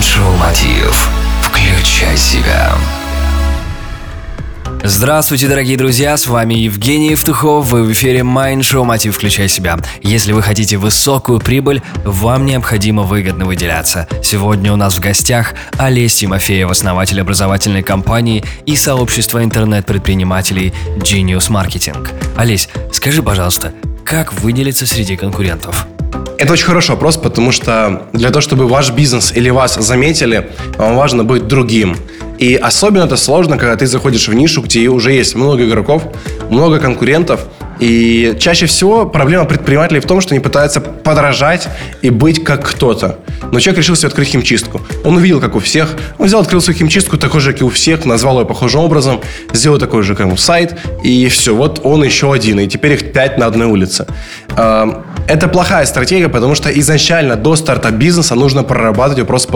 Майншоу Мотив. Включай себя. Здравствуйте, дорогие друзья, с вами Евгений Евтухов, вы в эфире Show Мотив Включай Себя. Если вы хотите высокую прибыль, вам необходимо выгодно выделяться. Сегодня у нас в гостях Олесь Тимофеев, основатель образовательной компании и сообщества интернет-предпринимателей Genius Marketing. Олесь, скажи, пожалуйста, как выделиться среди конкурентов? Это очень хороший вопрос, потому что для того, чтобы ваш бизнес или вас заметили, вам важно быть другим. И особенно это сложно, когда ты заходишь в нишу, где уже есть много игроков, много конкурентов. И чаще всего проблема предпринимателей в том, что они пытаются подражать и быть как кто-то. Но человек решил себе открыть химчистку. Он увидел, как у всех. Он взял, открыл свою химчистку такой же, как и у всех, назвал ее похожим образом, сделал такой же, как ему сайт, и все. Вот он еще один, и теперь их пять на одной улице. Это плохая стратегия, потому что изначально до старта бизнеса нужно прорабатывать вопрос